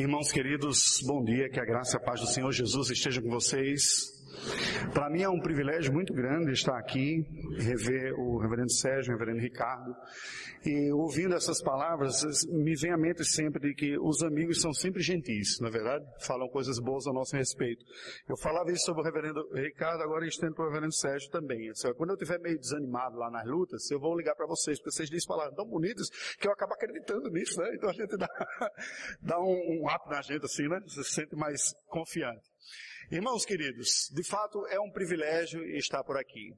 Irmãos queridos, bom dia, que a graça e a paz do Senhor Jesus esteja com vocês. Para mim é um privilégio muito grande estar aqui, rever o reverendo Sérgio, o reverendo Ricardo, e ouvindo essas palavras, me vem à mente sempre de que os amigos são sempre gentis, na é verdade? Falam coisas boas a nosso respeito. Eu falava isso sobre o reverendo Ricardo, agora estendo para o reverendo Sérgio também. Quando eu estiver meio desanimado lá nas lutas, eu vou ligar para vocês, porque vocês dizem palavras tão bonitas que eu acabo acreditando nisso, né? Então a gente dá, dá um, um up na gente assim, né? Você se sente mais confiante. Irmãos queridos, de fato é um privilégio estar por aqui.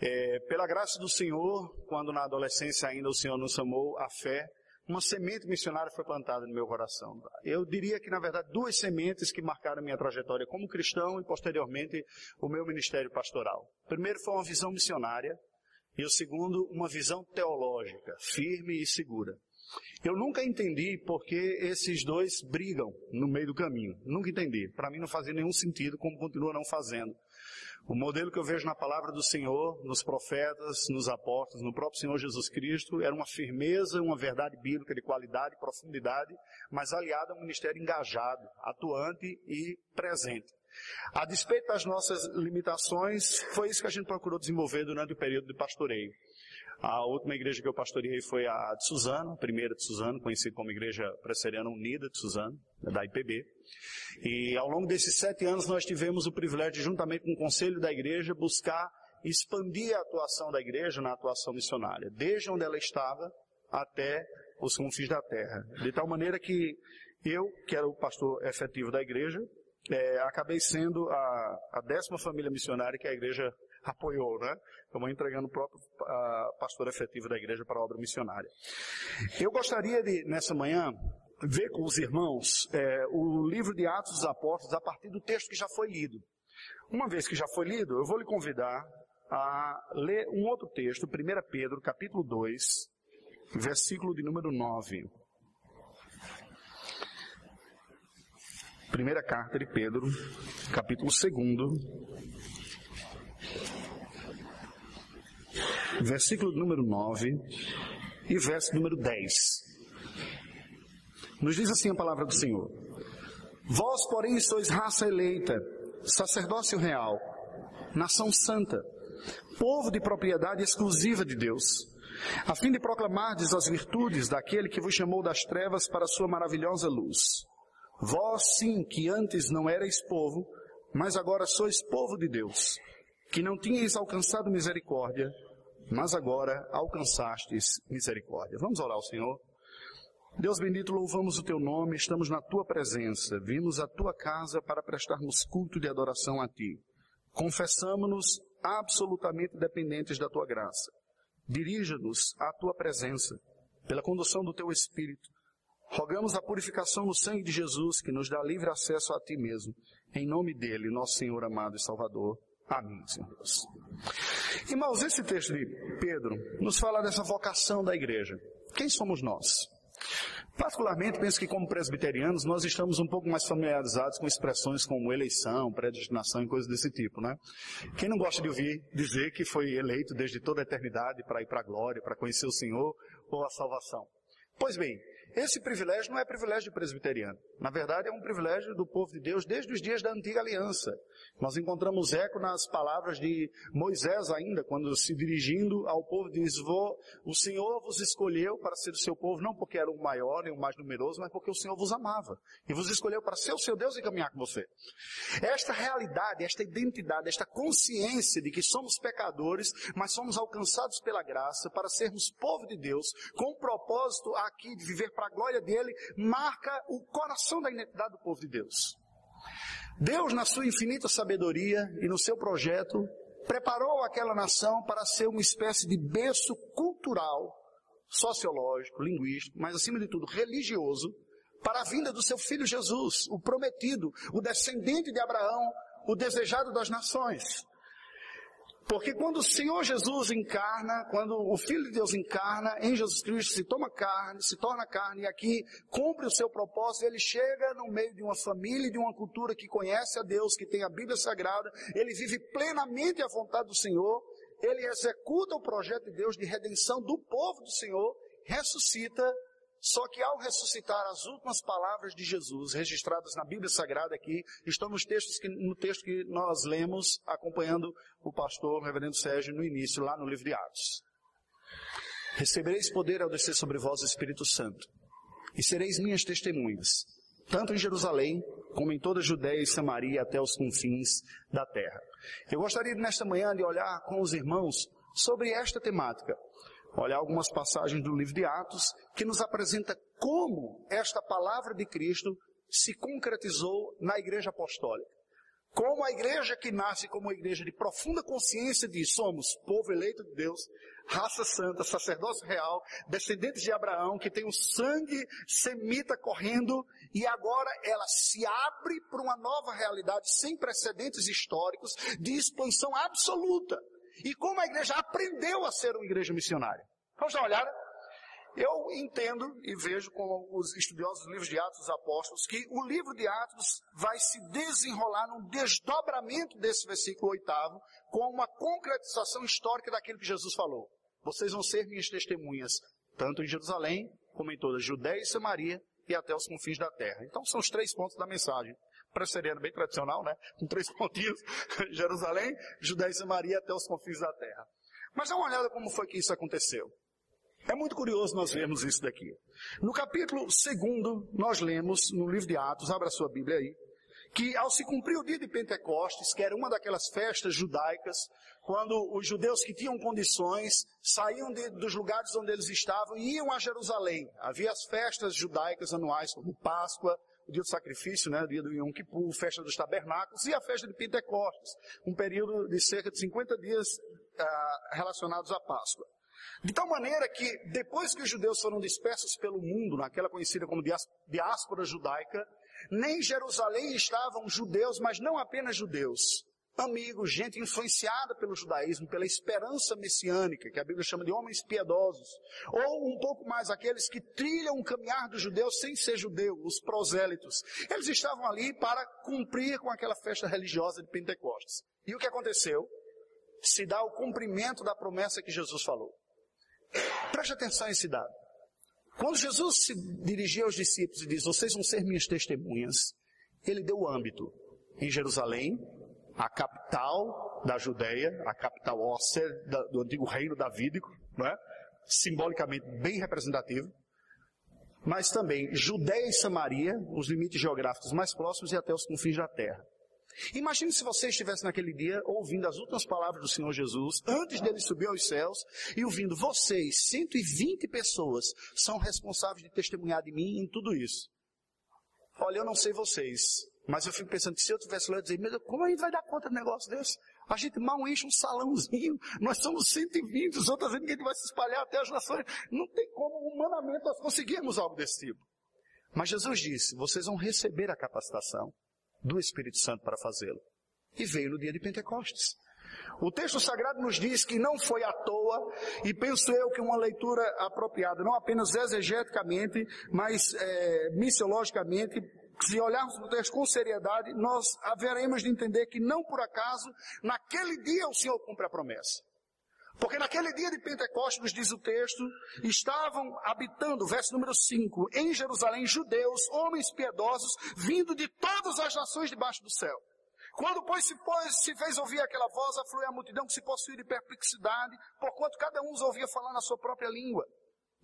É, pela graça do Senhor, quando na adolescência ainda o Senhor nos chamou à fé, uma semente missionária foi plantada no meu coração. Eu diria que, na verdade, duas sementes que marcaram minha trajetória como cristão e, posteriormente, o meu ministério pastoral. O primeiro foi uma visão missionária e o segundo, uma visão teológica, firme e segura. Eu nunca entendi por que esses dois brigam no meio do caminho. Nunca entendi. Para mim não fazia nenhum sentido, como continua não fazendo. O modelo que eu vejo na palavra do Senhor, nos profetas, nos apóstolos, no próprio Senhor Jesus Cristo, era uma firmeza, uma verdade bíblica de qualidade profundidade, mas aliada a um ministério engajado, atuante e presente. A despeito das nossas limitações, foi isso que a gente procurou desenvolver durante o período de pastoreio. A última igreja que eu pastoreei foi a de Suzano, a primeira de Suzano, conhecida como Igreja Presteriana Unida de Suzano, da IPB. E ao longo desses sete anos nós tivemos o privilégio, juntamente com o conselho da igreja, buscar expandir a atuação da igreja na atuação missionária, desde onde ela estava até os confins da terra. De tal maneira que eu, que era o pastor efetivo da igreja, é, acabei sendo a, a décima família missionária que a igreja apoiou, né? Estamos entregando o próprio uh, pastor efetivo da igreja para a obra missionária. Eu gostaria de, nessa manhã, ver com os irmãos é, o livro de Atos dos Apóstolos a partir do texto que já foi lido. Uma vez que já foi lido, eu vou lhe convidar a ler um outro texto, 1 Pedro, capítulo 2, versículo de número 9. Primeira carta de Pedro, capítulo 2, versículo número 9 e verso número 10. Nos diz assim a palavra do Senhor: Vós, porém, sois raça eleita, sacerdócio real, nação santa, povo de propriedade exclusiva de Deus, a fim de proclamardes as virtudes daquele que vos chamou das trevas para a sua maravilhosa luz. Vós, sim, que antes não erais povo, mas agora sois povo de Deus, que não tinhais alcançado misericórdia, mas agora alcançastes misericórdia. Vamos orar ao Senhor. Deus bendito, louvamos o teu nome, estamos na tua presença, vimos à tua casa para prestarmos culto de adoração a ti. Confessamos-nos absolutamente dependentes da tua graça. Dirija-nos à tua presença, pela condução do teu Espírito. Rogamos a purificação no sangue de Jesus, que nos dá livre acesso a ti mesmo. Em nome dele, nosso Senhor amado e Salvador. Amém, Senhor Deus. Irmãos, esse texto de Pedro nos fala dessa vocação da igreja. Quem somos nós? Particularmente, penso que como presbiterianos, nós estamos um pouco mais familiarizados com expressões como eleição, predestinação e coisas desse tipo, né? Quem não gosta de ouvir dizer que foi eleito desde toda a eternidade para ir para a glória, para conhecer o Senhor ou a salvação? Pois bem, esse privilégio não é privilégio de presbiteriano. Na verdade, é um privilégio do povo de Deus desde os dias da antiga aliança. Nós encontramos eco nas palavras de Moisés ainda, quando se dirigindo ao povo diz, o Senhor vos escolheu para ser o seu povo, não porque era o maior nem o mais numeroso, mas porque o Senhor vos amava. E vos escolheu para ser o seu Deus e caminhar com você. Esta realidade, esta identidade, esta consciência de que somos pecadores, mas somos alcançados pela graça para sermos povo de Deus, com o propósito aqui de viver para a glória dele, marca o coração da identidade do povo de Deus. Deus, na sua infinita sabedoria e no seu projeto, preparou aquela nação para ser uma espécie de berço cultural, sociológico, linguístico, mas acima de tudo religioso, para a vinda do seu filho Jesus, o prometido, o descendente de Abraão, o desejado das nações. Porque quando o Senhor Jesus encarna, quando o Filho de Deus encarna em Jesus Cristo, se toma carne, se torna carne e aqui cumpre o seu propósito, ele chega no meio de uma família e de uma cultura que conhece a Deus, que tem a Bíblia Sagrada, ele vive plenamente a vontade do Senhor, ele executa o projeto de Deus de redenção do povo do Senhor, ressuscita, Só que ao ressuscitar as últimas palavras de Jesus, registradas na Bíblia Sagrada aqui, estão nos textos que, no texto que nós lemos, acompanhando o pastor, o reverendo Sérgio, no início, lá no livro de Atos. Recebereis poder ao descer sobre vós o Espírito Santo, e sereis minhas testemunhas, tanto em Jerusalém, como em toda a Judéia e Samaria, até os confins da terra. Eu gostaria nesta manhã de olhar com os irmãos sobre esta temática olhar algumas passagens do livro de Atos que nos apresenta como esta palavra de Cristo se concretizou na igreja apostólica. Como a igreja que nasce como uma igreja de profunda consciência de somos povo eleito de Deus, raça santa, sacerdócio real, descendentes de Abraão, que tem o sangue semita correndo, e agora ela se abre para uma nova realidade sem precedentes históricos, de expansão absoluta. E como a igreja aprendeu a ser uma igreja missionária. Vamos dar uma olhada? Eu entendo e vejo com os estudiosos dos livros de Atos dos Apóstolos que o livro de Atos vai se desenrolar num desdobramento desse versículo oitavo com uma concretização histórica daquilo que Jesus falou. Vocês vão ser minhas testemunhas, tanto em Jerusalém, como em toda a Judéia e Samaria e até os confins da terra. Então são os três pontos da mensagem presteriano bem tradicional, né? Com três pontinhos, Jerusalém, Judéia e Samaria até os confins da terra. Mas dá uma olhada como foi que isso aconteceu. É muito curioso nós vermos isso daqui. No capítulo 2, nós lemos, no livro de Atos, abra sua Bíblia aí, que ao se cumprir o dia de Pentecostes, que era uma daquelas festas judaicas, quando os judeus que tinham condições saíam de, dos lugares onde eles estavam e iam a Jerusalém. Havia as festas judaicas anuais, como Páscoa, dia do sacrifício, né, dia do Yom Kippur, festa dos tabernáculos e a festa de Pentecostes, um período de cerca de 50 dias ah, relacionados à Páscoa. De tal maneira que, depois que os judeus foram dispersos pelo mundo, naquela conhecida como diáspora judaica, nem em Jerusalém estavam judeus, mas não apenas judeus amigos, gente influenciada pelo judaísmo, pela esperança messiânica, que a Bíblia chama de homens piedosos, ou um pouco mais aqueles que trilham o caminhar dos judeus sem ser judeu, os prosélitos. Eles estavam ali para cumprir com aquela festa religiosa de Pentecostes. E o que aconteceu? Se dá o cumprimento da promessa que Jesus falou. Preste atenção nesse dado. Quando Jesus se dirigia aos discípulos e diz: Vocês vão ser minhas testemunhas, ele deu o âmbito em Jerusalém, a capital da Judéia, a capital óssea do antigo reino davídico, não é? simbolicamente bem representativo, mas também Judéia e Samaria, os limites geográficos mais próximos e até os confins da terra. Imagine se você estivesse naquele dia ouvindo as últimas palavras do Senhor Jesus, antes dele subir aos céus, e ouvindo vocês, 120 pessoas, são responsáveis de testemunhar de mim em tudo isso. Olha, eu não sei vocês, mas eu fico pensando que se eu tivesse lá, eu dizer, meu como a gente vai dar conta de um negócio desse? A gente mal enche um salãozinho, nós somos 120, os outros dizendo que a gente vai se espalhar até as nações. Não tem como, humanamente, nós conseguirmos algo desse tipo. Mas Jesus disse, vocês vão receber a capacitação do Espírito Santo para fazê-lo. E veio no dia de Pentecostes. O texto sagrado nos diz que não foi à toa, e penso eu que uma leitura apropriada, não apenas exegeticamente, mas é, missiologicamente, se olharmos para o texto com seriedade, nós haveremos de entender que não por acaso, naquele dia o Senhor cumpre a promessa. Porque naquele dia de Pentecostes, nos diz o texto, estavam habitando, verso número 5, em Jerusalém, judeus, homens piedosos, vindo de todas as nações debaixo do céu. Quando, pois, se, pois, se fez ouvir aquela voz, afluiu a multidão que se possuía de perplexidade, porquanto cada um os ouvia falar na sua própria língua.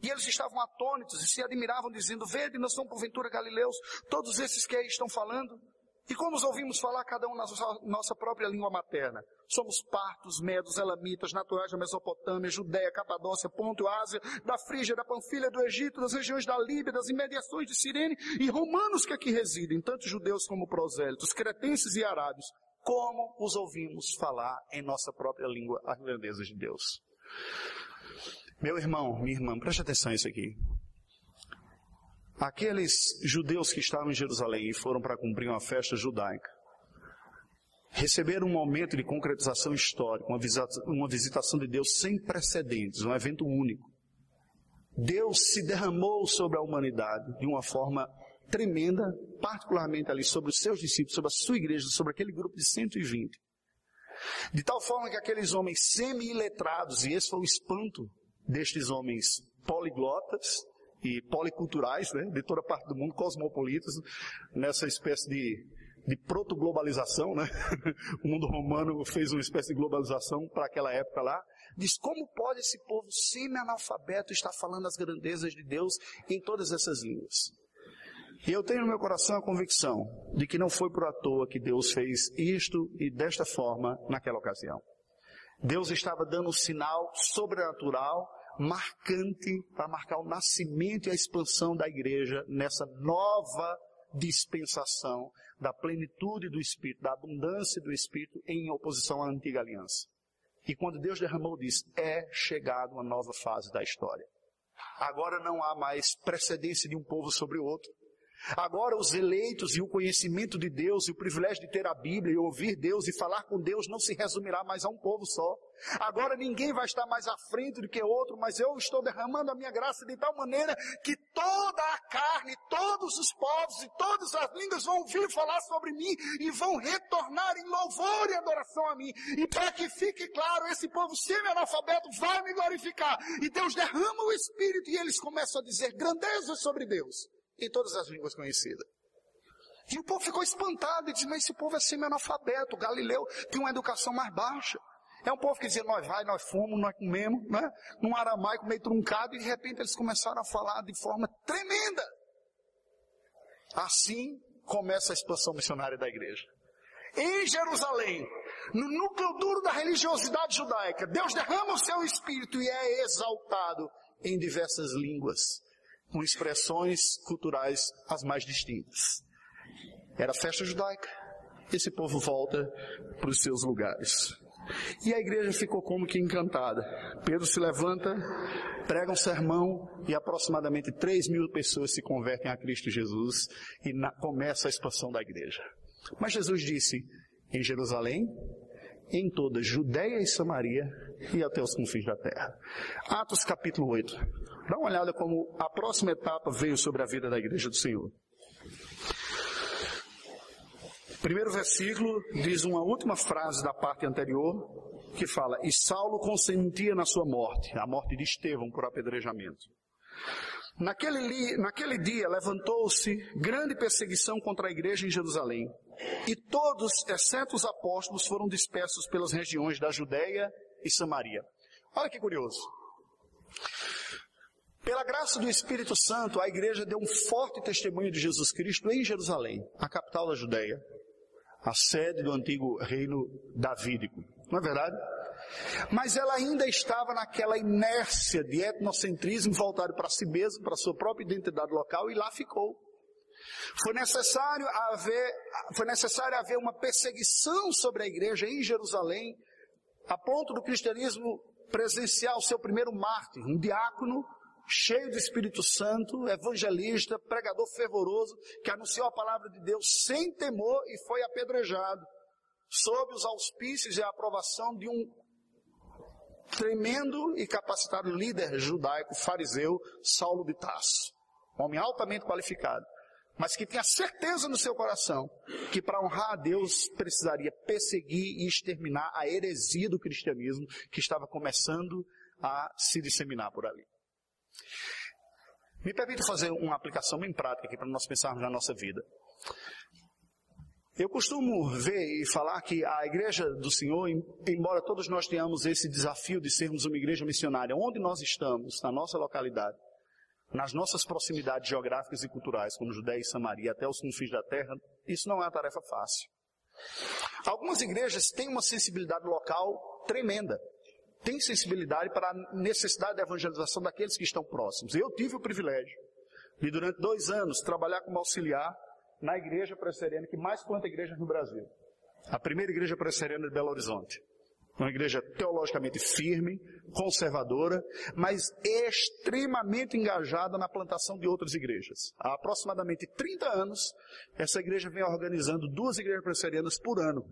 E eles estavam atônitos e se admiravam, dizendo, vede, não são porventura galileus, todos esses que aí estão falando? E como os ouvimos falar cada um na nossa própria língua materna? Somos partos, medos, elamitas, naturais da Mesopotâmia, Judéia, Capadócia, Ponto, Ásia, da Frígia, da Panfilha, do Egito, das regiões da Líbia, das imediações de Sirene e romanos que aqui residem, tanto judeus como prosélitos, cretenses e arábios. Como os ouvimos falar em nossa própria língua as grandezas de Deus? Meu irmão, minha irmã, preste atenção nisso aqui. Aqueles judeus que estavam em Jerusalém e foram para cumprir uma festa judaica, receberam um momento de concretização histórica, uma visitação de Deus sem precedentes, um evento único. Deus se derramou sobre a humanidade de uma forma tremenda, particularmente ali sobre os seus discípulos, sobre a sua igreja, sobre aquele grupo de 120. De tal forma que aqueles homens semi-iletrados, e esse foi o espanto destes homens poliglotas, e policulturais, né, de toda parte do mundo, cosmopolitas, nessa espécie de, de proto-globalização, né? O mundo romano fez uma espécie de globalização para aquela época lá. Diz como pode esse povo semi-analfabeto estar falando as grandezas de Deus em todas essas línguas? E eu tenho no meu coração a convicção de que não foi por à toa que Deus fez isto e desta forma naquela ocasião. Deus estava dando um sinal sobrenatural, marcante, para marcar o nascimento e a expansão da igreja nessa nova dispensação da plenitude do Espírito, da abundância do Espírito em oposição à antiga aliança. E quando Deus derramou, diz: é chegada uma nova fase da história. Agora não há mais precedência de um povo sobre o outro. Agora, os eleitos e o conhecimento de Deus e o privilégio de ter a Bíblia e ouvir Deus e falar com Deus não se resumirá mais a um povo só. Agora ninguém vai estar mais à frente do que outro, mas eu estou derramando a minha graça de tal maneira que toda a carne, todos os povos e todas as línguas vão ouvir falar sobre mim e vão retornar em louvor e adoração a mim. E para que fique claro, esse povo semi-analfabeto vai me glorificar. E Deus derrama o Espírito e eles começam a dizer grandezas sobre Deus em todas as línguas conhecidas. E o povo ficou espantado e disse, mas esse povo é semi-analfabeto, Galileu tem uma educação mais baixa. É um povo que dizia, nós vai, nós fomos, nós comemos, né? Num aramaico meio truncado, e de repente eles começaram a falar de forma tremenda. Assim começa a expansão missionária da igreja. Em Jerusalém, no núcleo duro da religiosidade judaica, Deus derrama o seu espírito e é exaltado em diversas línguas com expressões culturais as mais distintas. Era festa judaica. Esse povo volta para os seus lugares. E a igreja ficou como que encantada. Pedro se levanta, prega um sermão e aproximadamente 3 mil pessoas se convertem a Cristo Jesus e na, começa a expansão da igreja. Mas Jesus disse, em Jerusalém, em toda Judéia e Samaria e até os confins da terra. Atos capítulo 8. Dá uma olhada como a próxima etapa veio sobre a vida da igreja do Senhor. Primeiro versículo diz uma última frase da parte anterior, que fala: E Saulo consentia na sua morte, a morte de Estevão por apedrejamento. Naquele, naquele dia levantou-se grande perseguição contra a igreja em Jerusalém, e todos, exceto os apóstolos, foram dispersos pelas regiões da Judéia e Samaria. Olha que curioso. Pela graça do Espírito Santo, a igreja deu um forte testemunho de Jesus Cristo em Jerusalém, a capital da Judéia, a sede do antigo reino davídico. Não é verdade? Mas ela ainda estava naquela inércia de etnocentrismo voltado para si mesmo, para sua própria identidade local, e lá ficou. Foi necessário haver, foi necessário haver uma perseguição sobre a igreja em Jerusalém, a ponto do cristianismo presenciar o seu primeiro mártir, um diácono cheio do Espírito Santo, evangelista, pregador fervoroso, que anunciou a palavra de Deus sem temor e foi apedrejado, sob os auspícios e a aprovação de um tremendo e capacitado líder judaico, fariseu, Saulo de Tarso. Um homem altamente qualificado, mas que tinha certeza no seu coração que para honrar a Deus precisaria perseguir e exterminar a heresia do cristianismo que estava começando a se disseminar por ali. Me permita fazer uma aplicação bem prática aqui para nós pensarmos na nossa vida. Eu costumo ver e falar que a igreja do Senhor, embora todos nós tenhamos esse desafio de sermos uma igreja missionária, onde nós estamos, na nossa localidade, nas nossas proximidades geográficas e culturais, como Judéia e Samaria, até os confins da terra, isso não é uma tarefa fácil. Algumas igrejas têm uma sensibilidade local tremenda tem sensibilidade para a necessidade da evangelização daqueles que estão próximos. Eu tive o privilégio de, durante dois anos, trabalhar como auxiliar na igreja presbiteriana que mais planta igrejas no Brasil. A primeira igreja presbiteriana de Belo Horizonte. Uma igreja teologicamente firme, conservadora, mas extremamente engajada na plantação de outras igrejas. Há aproximadamente 30 anos, essa igreja vem organizando duas igrejas presbiterianas por ano.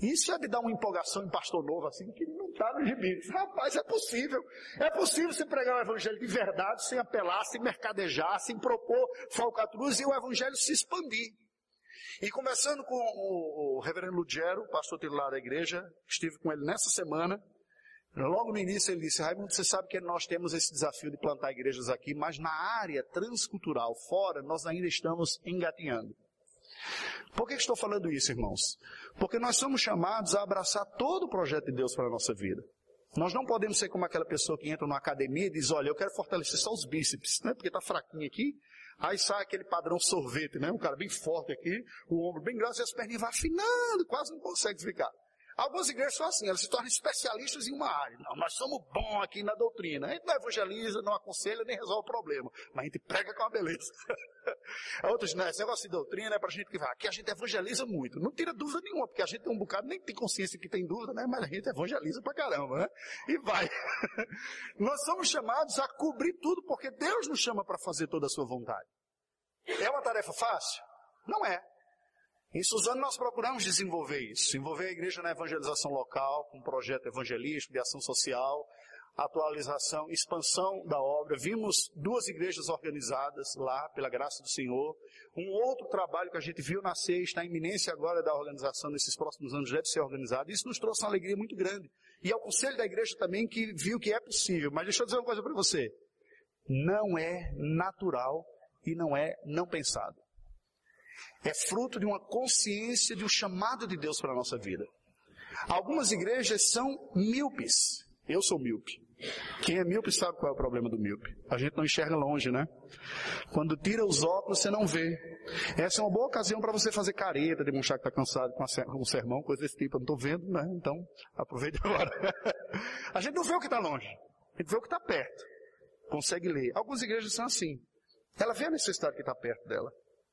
Isso é de dar uma empolgação em pastor novo, assim, que não está no gibi. Rapaz, é possível. É possível você pregar o evangelho de verdade, sem apelar, sem mercadejar, sem propor falcatruas e o evangelho se expandir. E conversando com o, o reverendo Lugero, pastor titular da igreja, estive com ele nessa semana, Logo no início ele disse, Raimundo, você sabe que nós temos esse desafio de plantar igrejas aqui, mas na área transcultural, fora, nós ainda estamos engatinhando. Por que estou falando isso, irmãos? Porque nós somos chamados a abraçar todo o projeto de Deus para a nossa vida. Nós não podemos ser como aquela pessoa que entra numa academia e diz, olha, eu quero fortalecer só os bíceps, né? Porque está fraquinho aqui. Aí sai aquele padrão sorvete, né? Um cara bem forte aqui, o ombro bem grosso e as perninhas vão afinando, quase não consegue ficar. Algumas igrejas são assim, elas se tornam especialistas em uma área. Não, nós somos bons aqui na doutrina. A gente não evangeliza, não aconselha, nem resolve o problema. Mas a gente prega com a beleza. Outros, não, esse negócio de doutrina é pra gente que vai. Aqui a gente evangeliza muito. Não tira dúvida nenhuma, porque a gente tem um bocado, nem tem consciência que tem dúvida, né? Mas a gente evangeliza pra caramba, né? E vai. nós somos chamados a cobrir tudo, porque Deus nos chama para fazer toda a sua vontade. É uma tarefa fácil? Não é. Em Suzano nós procuramos desenvolver isso, envolver a igreja na evangelização local, com um projeto evangelístico, de ação social, atualização, expansão da obra. Vimos duas igrejas organizadas lá, pela graça do Senhor. Um outro trabalho que a gente viu nascer, está em iminência agora da organização nesses próximos anos, deve ser organizado. Isso nos trouxe uma alegria muito grande. E ao conselho da igreja também que viu que é possível. Mas deixa eu dizer uma coisa para você. Não é natural e não é não pensado. É fruto de uma consciência de um chamado de Deus para a nossa vida. Algumas igrejas são míopes. Eu sou míope. Quem é míope sabe qual é o problema do míope. A gente não enxerga longe, né? Quando tira os óculos, você não vê. Essa é uma boa ocasião para você fazer careta, demonstrar que está cansado com um sermão, coisa desse tipo. Eu não estou vendo, né? Então, aproveite agora. a gente não vê o que está longe. A gente vê o que está perto. Consegue ler. Algumas igrejas são assim. Ela vê a necessidade que está perto dela.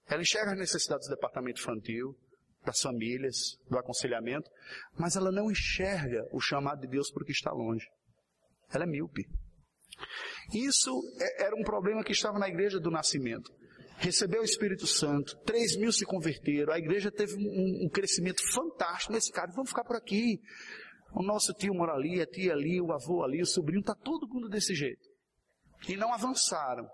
Ela enxerga as necessidades do departamento infantil, das famílias, do aconselhamento, mas ela não enxerga o chamado de Deus porque está longe. Ela é míope. Isso é, era um problema que estava na igreja do nascimento. Recebeu o Espírito Santo, 3 mil se converteram, a igreja teve um, um crescimento fantástico nesse cara, vamos ficar por aqui. O nosso tio mora ali, a tia ali, o avô ali, o sobrinho, está todo mundo desse jeito. E não avançaram.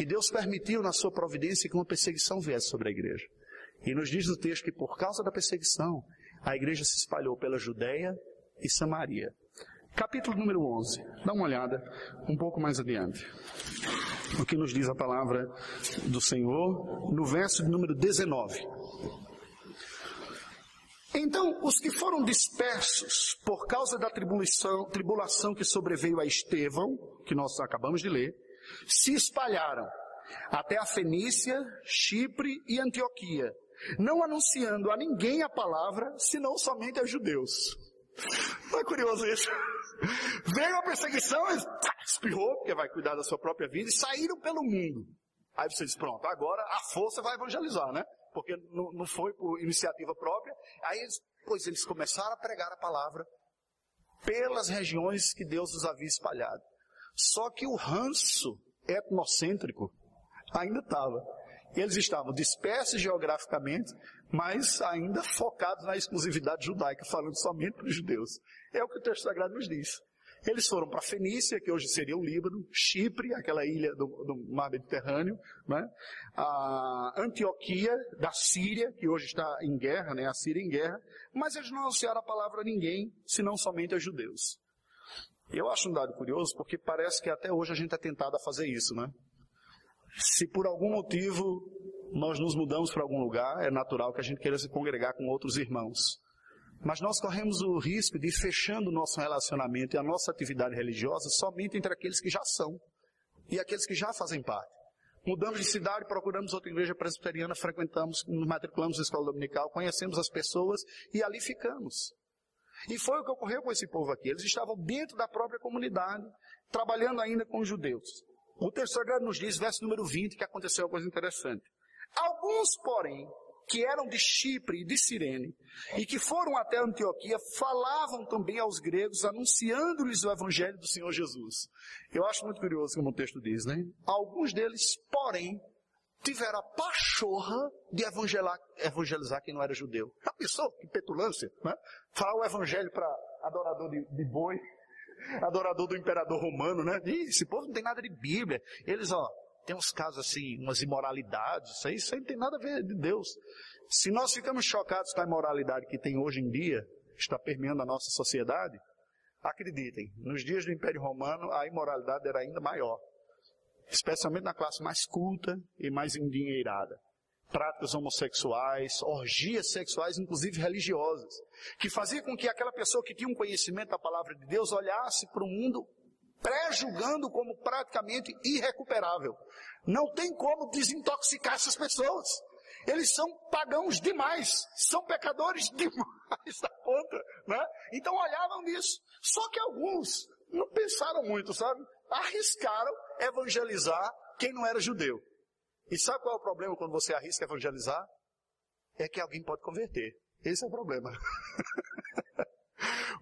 E Deus permitiu na sua providência que uma perseguição viesse sobre a igreja. E nos diz no texto que por causa da perseguição, a igreja se espalhou pela Judéia e Samaria. Capítulo número 11. Dá uma olhada um pouco mais adiante. O que nos diz a palavra do Senhor no verso de número 19. Então, os que foram dispersos por causa da tribulação, tribulação que sobreveio a Estevão, que nós acabamos de ler, se espalharam até a Fenícia, Chipre e Antioquia, não anunciando a ninguém a palavra, senão somente a judeus. Não é curioso isso? Veio a perseguição, espirrou, porque vai cuidar da sua própria vida, e saíram pelo mundo. Aí você diz, pronto, agora a força vai evangelizar, né? Porque não, não foi por iniciativa própria. Aí, eles, pois eles começaram a pregar a palavra pelas regiões que Deus os havia espalhado. Só que o ranço etnocêntrico ainda estava. Eles estavam dispersos geograficamente, mas ainda focados na exclusividade judaica, falando somente para os judeus. É o que o texto sagrado nos diz. Eles foram para Fenícia, que hoje seria o Líbano, Chipre, aquela ilha do, do mar Mediterrâneo, né? a Antioquia, da Síria, que hoje está em guerra, né? a Síria em guerra, mas eles não anunciaram a palavra a ninguém, senão somente aos judeus. Eu acho um dado curioso porque parece que até hoje a gente é tentado a fazer isso, né? Se por algum motivo nós nos mudamos para algum lugar, é natural que a gente queira se congregar com outros irmãos. Mas nós corremos o risco de ir fechando o nosso relacionamento e a nossa atividade religiosa somente entre aqueles que já são e aqueles que já fazem parte. Mudamos de cidade, procuramos outra igreja presbiteriana, frequentamos, nos matriculamos na escola dominical, conhecemos as pessoas e ali ficamos. E foi o que ocorreu com esse povo aqui. Eles estavam dentro da própria comunidade, trabalhando ainda com os judeus. O terceiro grado nos diz, verso número 20, que aconteceu uma coisa interessante. Alguns, porém, que eram de Chipre e de Cirene, e que foram até Antioquia, falavam também aos gregos, anunciando-lhes o evangelho do Senhor Jesus. Eu acho muito curioso como o texto diz, né? Alguns deles, porém, tiveram a pachorra de evangelizar, quem não era judeu. Já pensou? Que petulância, né? Falar o evangelho para adorador de, de, boi, adorador do imperador romano, né? Ih, esse povo não tem nada de Bíblia. Eles, ó, tem uns casos assim, umas imoralidades, isso aí, isso aí não tem nada a ver de Deus. Se nós ficamos chocados com a imoralidade que tem hoje em dia, está permeando a nossa sociedade, Acreditem, nos dias do Império Romano a imoralidade era ainda maior, especialmente na classe mais culta e mais endinheirada. Práticas homossexuais, orgias sexuais, inclusive religiosas, que fazia com que aquela pessoa que tinha um conhecimento da palavra de Deus olhasse para o mundo pré-julgando como praticamente irrecuperável. Não tem como desintoxicar essas pessoas. Eles são pagãos demais, são pecadores demais da conta, né? Então olhavam nisso. Só que alguns não pensaram muito, sabe? Arriscaram evangelizar quem não era judeu. E sabe qual é o problema quando você arrisca evangelizar? É que alguém pode converter. Esse é o problema.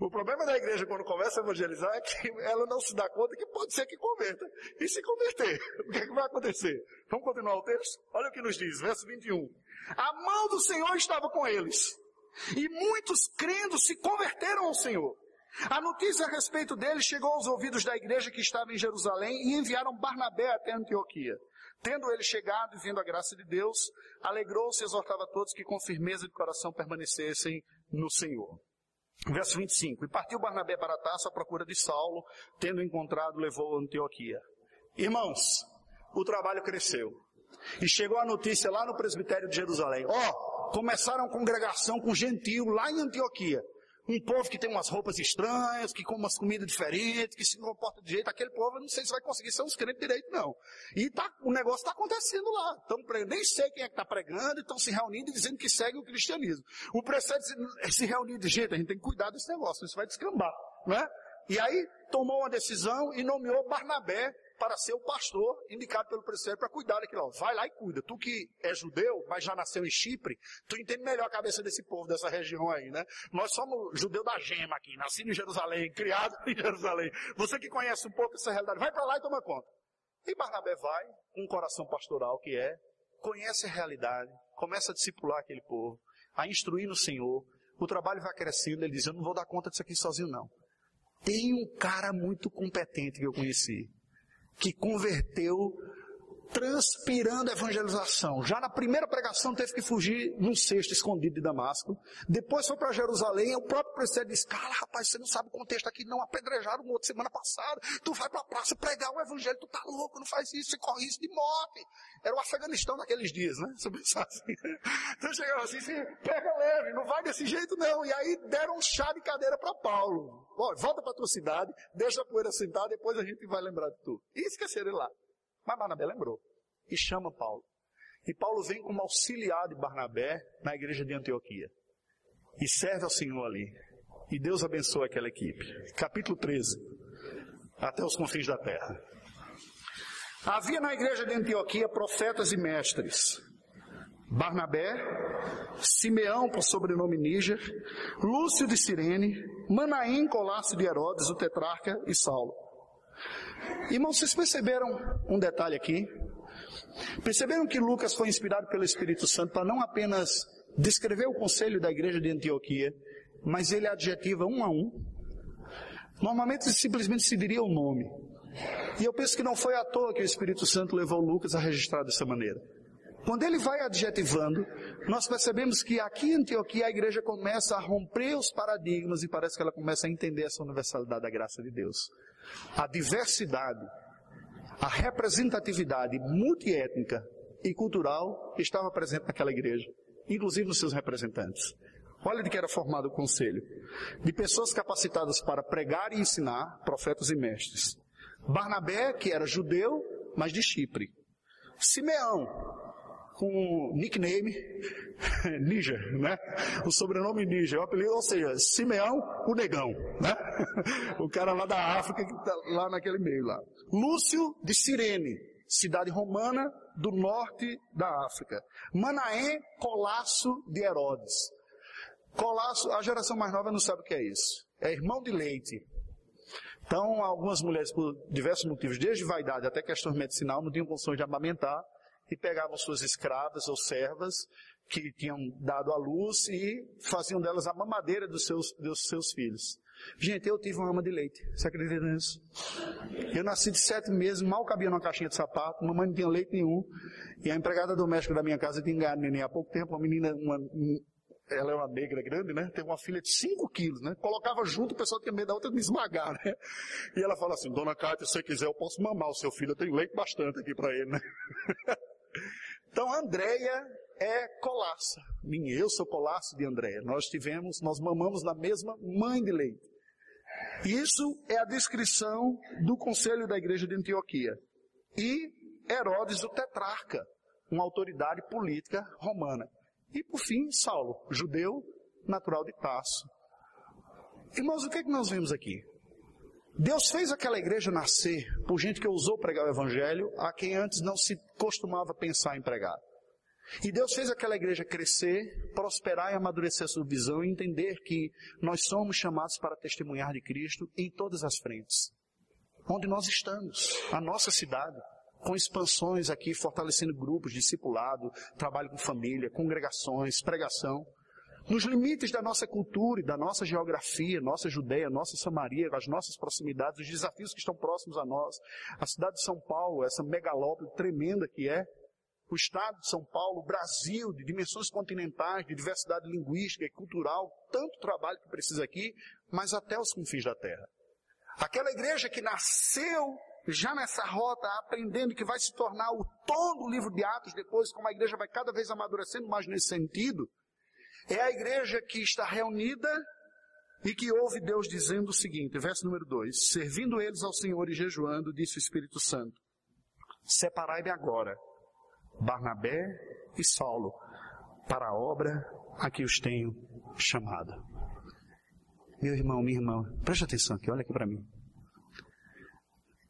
O problema da igreja quando começa a evangelizar é que ela não se dá conta que pode ser que converta. E se converter, o que, é que vai acontecer? Vamos continuar o texto? Olha o que nos diz, verso 21. A mão do Senhor estava com eles. E muitos crendo se converteram ao Senhor. A notícia a respeito dele chegou aos ouvidos da igreja que estava em Jerusalém e enviaram Barnabé até Antioquia. Tendo ele chegado e vendo a graça de Deus, alegrou-se e exortava todos que com firmeza de coração permanecessem no Senhor. Verso 25. E partiu Barnabé para Tarso à procura de Saulo, tendo encontrado, levou a Antioquia. Irmãos, o trabalho cresceu. E chegou a notícia lá no presbitério de Jerusalém. Ó, oh, começaram a congregação com gentil lá em Antioquia. Um povo que tem umas roupas estranhas, que come umas comidas diferentes, que se comporta de jeito, aquele povo, eu não sei se vai conseguir ser uns crentes direito, não. E tá, o negócio está acontecendo lá. Tão nem sei quem é que está pregando, estão se reunindo e dizendo que segue o cristianismo. O preceito se reunir de jeito, a gente tem que cuidar desse negócio, isso vai descambar, né? E aí tomou uma decisão e nomeou Barnabé para ser o pastor indicado pelo presbitério para cuidar daquilo. Vai lá e cuida. Tu que é judeu, mas já nasceu em Chipre, tu entende melhor a cabeça desse povo, dessa região aí, né? Nós somos judeu da gema aqui, nascido em Jerusalém, criado em Jerusalém. Você que conhece um pouco essa realidade, vai para lá e toma conta. E Barnabé vai, com um coração pastoral que é, conhece a realidade, começa a discipular aquele povo, a instruir no Senhor. O trabalho vai crescendo, ele diz, eu não vou dar conta disso aqui sozinho não. Tem um cara muito competente que eu conheci que converteu transpirando evangelização. Já na primeira pregação teve que fugir num cesto escondido de Damasco. Depois foi para Jerusalém. O próprio presbitério disse: Cara, rapaz, você não sabe o contexto aqui, não. Apedrejaram um outro semana passada. Tu vai para a praça pregar o evangelho. Tu tá louco, não faz isso, você corre isso de morte. Era o Afeganistão naqueles dias, né? Você pensar assim. Então chegava assim, assim, pega leve, não vai desse jeito não. E aí deram um chá de cadeira para Paulo. volta para tua cidade, deixa a poeira sentar, depois a gente vai lembrar de tu. E esqueceram ele lá. Mas Barnabé lembrou. E chama Paulo. E Paulo vem como auxiliar de Barnabé na igreja de Antioquia. E serve ao Senhor ali. E Deus abençoa aquela equipe. Capítulo 13. Até os confins da terra. Havia na igreja de Antioquia profetas e mestres. Barnabé, Simeão, por sobrenome Níger, Lúcio de Cirene, Manaém, Colácio de Herodes, o tetrarca e Saulo. Irmãos, vocês perceberam um detalhe aqui? Perceberam que Lucas foi inspirado pelo Espírito Santo para não apenas descrever o conselho da igreja de Antioquia, mas ele adjetiva um a um. Normalmente simplesmente se diria o nome. E eu penso que não foi à toa que o Espírito Santo levou Lucas a registrar dessa maneira. Quando ele vai adjetivando, nós percebemos que aqui em Antioquia a igreja começa a romper os paradigmas e parece que ela começa a entender essa universalidade da graça de Deus a diversidade, a representatividade multiétnica e cultural estava presente naquela igreja, inclusive nos seus representantes. Olha de que era formado o conselho: de pessoas capacitadas para pregar e ensinar, profetas e mestres. Barnabé, que era judeu, mas de Chipre. Simeão, com nickname Níger, né? O sobrenome Níger, o apelido, ou seja, Simeão, o negão, né? O cara lá da África, que tá lá naquele meio lá. Lúcio de Cirene, cidade romana do norte da África. Manaém, Colasso de Herodes. Colasso, a geração mais nova não sabe o que é isso. É irmão de leite. Então, algumas mulheres, por diversos motivos, desde vaidade até questões medicinal, não tinham condições de amamentar e pegavam suas escravas ou servas que tinham dado à luz e faziam delas a mamadeira dos seus, dos seus filhos. Gente, eu tive uma ama de leite. Você acredita nisso? Eu nasci de sete meses, mal cabia numa caixinha de sapato, mamãe não tinha leite nenhum. E a empregada doméstica da minha casa tinha ganhado neném há pouco tempo, uma menina, uma, ela é uma negra grande, né? Teve uma filha de 5 quilos, né? Colocava junto, o pessoal tinha medo da outra de me esmagar, né? E ela fala assim, dona Cátia, se você quiser, eu posso mamar o seu filho, eu tenho leite bastante aqui para ele, né? então, Andréia é colaça. Minha, eu sou colaço de Andréia. Nós tivemos, nós mamamos na mesma mãe de leite. Isso é a descrição do conselho da igreja de Antioquia. E Herodes, o tetrarca, uma autoridade política romana. E por fim, Saulo, judeu, natural de Tarso. Irmãos, o que é que nós vemos aqui? Deus fez aquela igreja nascer por gente que ousou pregar o evangelho a quem antes não se costumava pensar em pregar. E Deus fez aquela igreja crescer, prosperar e amadurecer a sua visão e entender que nós somos chamados para testemunhar de Cristo em todas as frentes. Onde nós estamos, a nossa cidade, com expansões aqui, fortalecendo grupos, discipulado, trabalho com família, congregações, pregação. Nos limites da nossa cultura e da nossa geografia, nossa Judeia, nossa Samaria, as nossas proximidades, os desafios que estão próximos a nós, a cidade de São Paulo, essa megalópole tremenda que é, o estado de São Paulo, o Brasil, de dimensões continentais, de diversidade linguística e cultural, tanto trabalho que precisa aqui, mas até os confins da terra. Aquela igreja que nasceu já nessa rota, aprendendo que vai se tornar o tom do livro de Atos depois, como a igreja vai cada vez amadurecendo mais nesse sentido, é a igreja que está reunida e que ouve Deus dizendo o seguinte, verso número 2: Servindo eles ao Senhor e jejuando, disse o Espírito Santo: Separai-me agora, Barnabé e Saulo, para a obra a que os tenho chamado. Meu irmão, minha irmã, preste atenção aqui, olha aqui para mim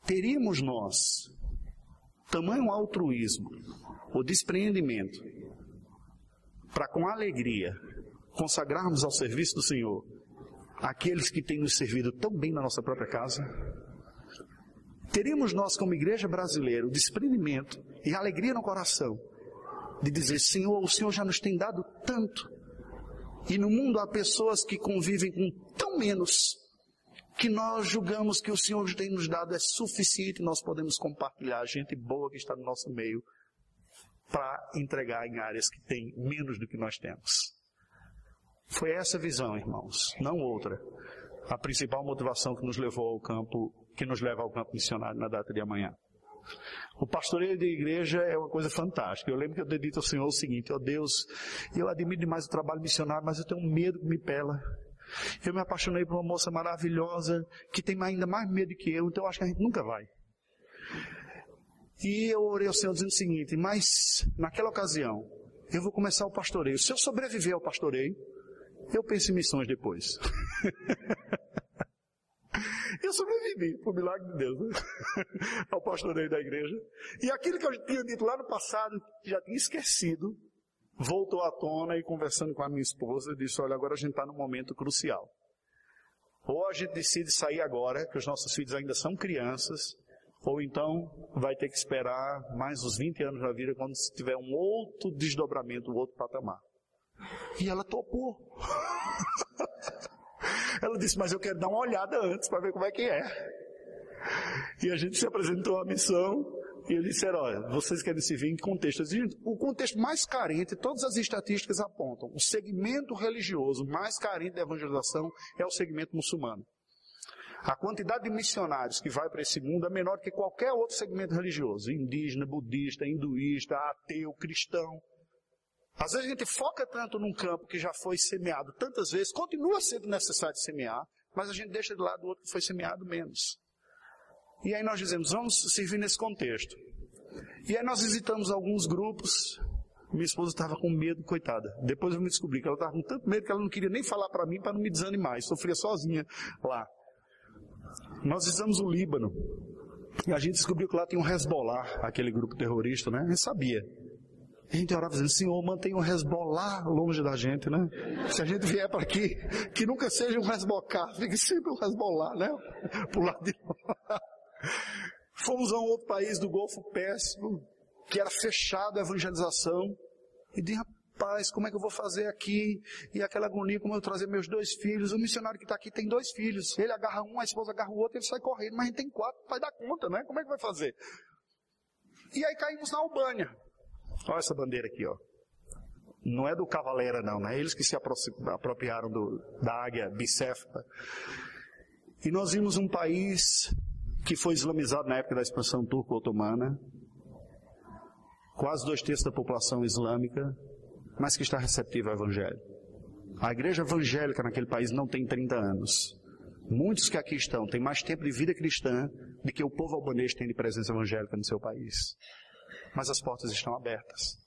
teríamos nós tamanho altruísmo ou despreendimento para com alegria consagrarmos ao serviço do Senhor aqueles que têm nos servido tão bem na nossa própria casa? Teríamos nós, como igreja brasileira, o desprendimento e alegria no coração de dizer: Senhor, o Senhor já nos tem dado tanto, e no mundo há pessoas que convivem com tão menos, que nós julgamos que o Senhor tem nos dado é suficiente, nós podemos compartilhar gente boa que está no nosso meio para entregar em áreas que têm menos do que nós temos. Foi essa visão, irmãos, não outra. A principal motivação que nos levou ao campo, que nos leva ao campo missionário na data de amanhã. O pastoreio de igreja é uma coisa fantástica. Eu lembro que eu dedito ao Senhor o seguinte: ó oh Deus, eu admiro demais o trabalho missionário, mas eu tenho medo que me pela. Eu me apaixonei por uma moça maravilhosa que tem ainda mais medo que eu, então eu acho que a gente nunca vai. E eu orei ao Senhor dizendo o seguinte: mas naquela ocasião, eu vou começar o pastoreio. Se eu sobreviver ao pastoreio, eu penso em missões depois. eu sobrevivi, por milagre de Deus, né? ao pastoreio da igreja. E aquilo que eu tinha dito lá no passado, já tinha esquecido, voltou à tona e conversando com a minha esposa, disse: Olha, agora a gente está num momento crucial. Ou a gente decide sair agora, que os nossos filhos ainda são crianças, ou então vai ter que esperar mais uns 20 anos na vida quando tiver um outro desdobramento, um outro patamar. E ela topou. ela disse, mas eu quero dar uma olhada antes para ver como é que é. E a gente se apresentou à missão, e eles disseram, olha, vocês querem se ver em contexto. O contexto mais carente, todas as estatísticas apontam, o segmento religioso mais carente da evangelização é o segmento muçulmano. A quantidade de missionários que vai para esse mundo é menor que qualquer outro segmento religioso, indígena, budista, hinduísta, ateu, cristão. Às vezes a gente foca tanto num campo que já foi semeado tantas vezes, continua sendo necessário semear, mas a gente deixa de lado o outro que foi semeado menos. E aí nós dizemos, vamos servir nesse contexto. E aí nós visitamos alguns grupos. Minha esposa estava com medo, coitada. Depois eu me descobri que ela estava com tanto medo que ela não queria nem falar para mim para não me desanimar. E sofria sozinha lá. Nós visitamos o Líbano. E a gente descobriu que lá tem um Hezbollah, aquele grupo terrorista, né? A gente sabia. A gente orava dizendo, Senhor, mantenha o Hezbollah longe da gente, né? Se a gente vier para aqui, que nunca seja um Hezbollah, fique sempre um Hezbollah, né? Lado de lá. Fomos a um outro país do Golfo Pérsico, que era fechado a evangelização. E de rapaz, como é que eu vou fazer aqui? E aquela agonia, como eu trazer meus dois filhos. O missionário que está aqui tem dois filhos. Ele agarra um, a esposa agarra o outro, ele sai correndo. Mas a gente tem quatro, vai dar conta, né? Como é que vai fazer? E aí caímos na Albânia. Olha essa bandeira aqui, ó. Não é do Cavaleira, não, não é eles que se apropriaram do, da águia bicéfala. E nós vimos um país que foi islamizado na época da expansão turco-otomana, quase dois terços da população islâmica, mas que está receptiva ao Evangelho. A igreja evangélica naquele país não tem 30 anos. Muitos que aqui estão têm mais tempo de vida cristã do que o povo albanês tem de presença evangélica no seu país. Mas as portas estão abertas.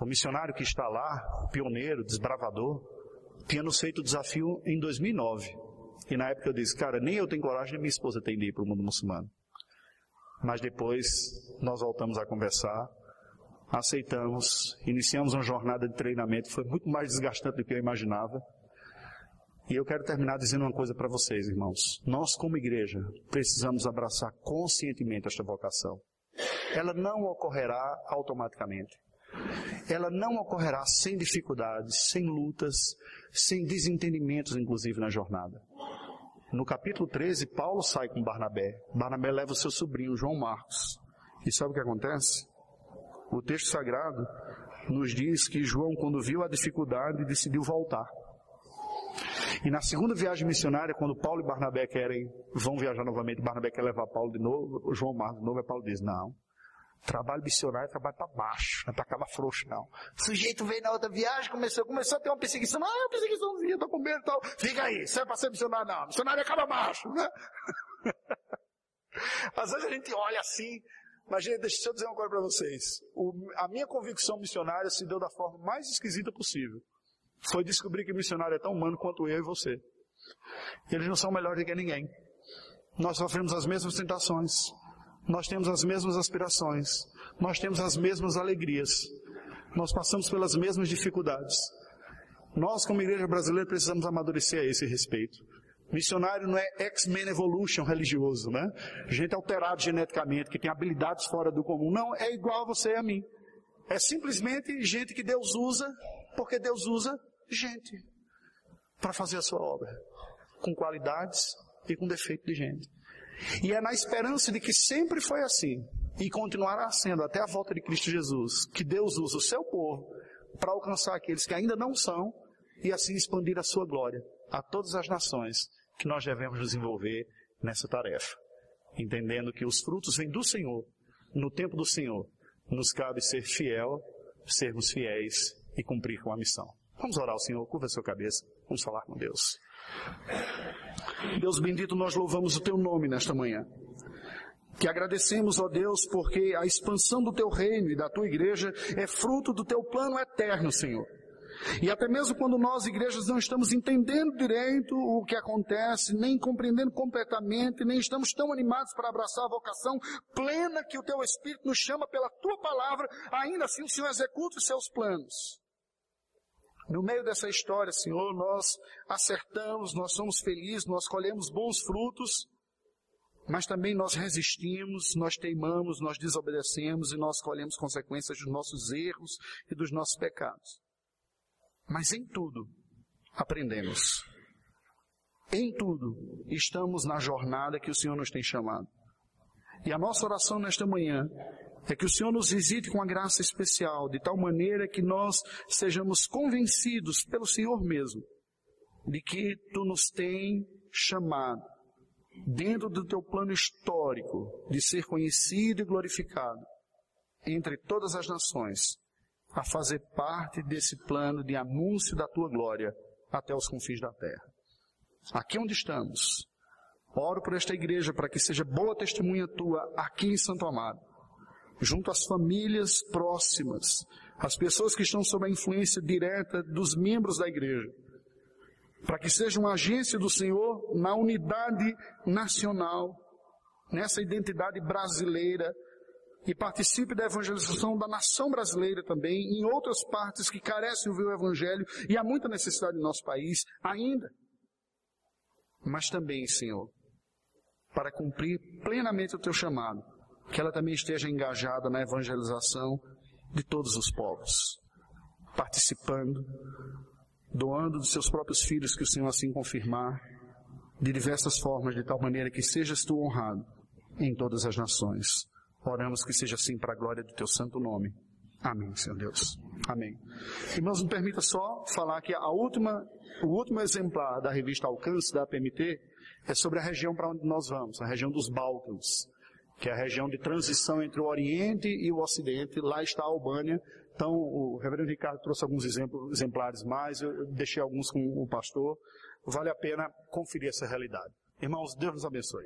O missionário que está lá, pioneiro, desbravador, tinha nos feito o desafio em 2009. E na época eu disse, cara, nem eu tenho coragem, nem minha esposa tem de ir para o mundo muçulmano. Mas depois nós voltamos a conversar, aceitamos, iniciamos uma jornada de treinamento, foi muito mais desgastante do que eu imaginava. E eu quero terminar dizendo uma coisa para vocês, irmãos. Nós, como igreja, precisamos abraçar conscientemente esta vocação. Ela não ocorrerá automaticamente. Ela não ocorrerá sem dificuldades, sem lutas, sem desentendimentos, inclusive na jornada. No capítulo 13, Paulo sai com Barnabé. Barnabé leva o seu sobrinho, João Marcos. E sabe o que acontece? O texto sagrado nos diz que João, quando viu a dificuldade, decidiu voltar. E na segunda viagem missionária, quando Paulo e Barnabé querem, vão viajar novamente, Barnabé quer levar Paulo de novo, João Marcos de novo, e Paulo diz, não, trabalho missionário é trabalho para baixo, não é para acabar frouxo, não. O sujeito veio na outra viagem, começou, começou a ter uma perseguição, ah, uma perseguiçãozinha, tô com medo e tal. Fica aí, você é para ser missionário, não. Missionário acaba baixo, né? Às vezes a gente olha assim, mas gente, deixa eu dizer uma coisa para vocês. O, a minha convicção missionária se deu da forma mais esquisita possível foi descobrir que o missionário é tão humano quanto eu e você. Eles não são melhores do que ninguém. Nós sofremos as mesmas tentações. Nós temos as mesmas aspirações. Nós temos as mesmas alegrias. Nós passamos pelas mesmas dificuldades. Nós, como igreja brasileira, precisamos amadurecer a esse respeito. Missionário não é X-Men Evolution religioso, né? Gente alterada geneticamente, que tem habilidades fora do comum. Não, é igual a você e a mim. É simplesmente gente que Deus usa porque Deus usa gente para fazer a sua obra, com qualidades e com defeito de gente. E é na esperança de que sempre foi assim e continuará sendo até a volta de Cristo Jesus, que Deus usa o seu povo para alcançar aqueles que ainda não são e assim expandir a sua glória a todas as nações que nós devemos nos envolver nessa tarefa, entendendo que os frutos vêm do Senhor, no tempo do Senhor, nos cabe ser fiel, sermos fiéis e cumprir com a missão. Vamos orar ao Senhor, curva a sua cabeça, vamos falar com Deus. Deus bendito, nós louvamos o teu nome nesta manhã. Que agradecemos, ó Deus, porque a expansão do teu reino e da tua igreja é fruto do teu plano eterno, Senhor. E até mesmo quando nós, igrejas, não estamos entendendo direito o que acontece, nem compreendendo completamente, nem estamos tão animados para abraçar a vocação plena que o Teu Espírito nos chama pela Tua palavra, ainda assim o Senhor executa os seus planos. No meio dessa história, Senhor, nós acertamos, nós somos felizes, nós colhemos bons frutos, mas também nós resistimos, nós teimamos, nós desobedecemos e nós colhemos consequências dos nossos erros e dos nossos pecados. Mas em tudo aprendemos. Em tudo estamos na jornada que o Senhor nos tem chamado. E a nossa oração nesta manhã é que o Senhor nos visite com a graça especial, de tal maneira que nós sejamos convencidos pelo Senhor mesmo de que tu nos tem chamado dentro do teu plano histórico de ser conhecido e glorificado entre todas as nações a fazer parte desse plano de anúncio da tua glória até os confins da terra. Aqui onde estamos, oro por esta igreja para que seja boa testemunha tua aqui em Santo Amado, junto às famílias próximas, as pessoas que estão sob a influência direta dos membros da igreja, para que seja uma agência do Senhor na unidade nacional, nessa identidade brasileira e participe da evangelização da nação brasileira também, em outras partes que carecem de ouvir o Evangelho, e há muita necessidade no nosso país ainda. Mas também, Senhor, para cumprir plenamente o teu chamado, que ela também esteja engajada na evangelização de todos os povos, participando, doando dos seus próprios filhos, que o Senhor assim confirmar, de diversas formas, de tal maneira que sejas tu honrado em todas as nações. Oramos que seja assim para a glória do teu santo nome. Amém, Senhor Deus. Amém. Irmãos, me permita só falar que a última, o último exemplar da revista Alcance da APMT é sobre a região para onde nós vamos, a região dos Balcãs, que é a região de transição entre o Oriente e o Ocidente. Lá está a Albânia. Então, o reverendo Ricardo trouxe alguns exemplos, exemplares mais, eu deixei alguns com o pastor. Vale a pena conferir essa realidade. Irmãos, Deus nos abençoe.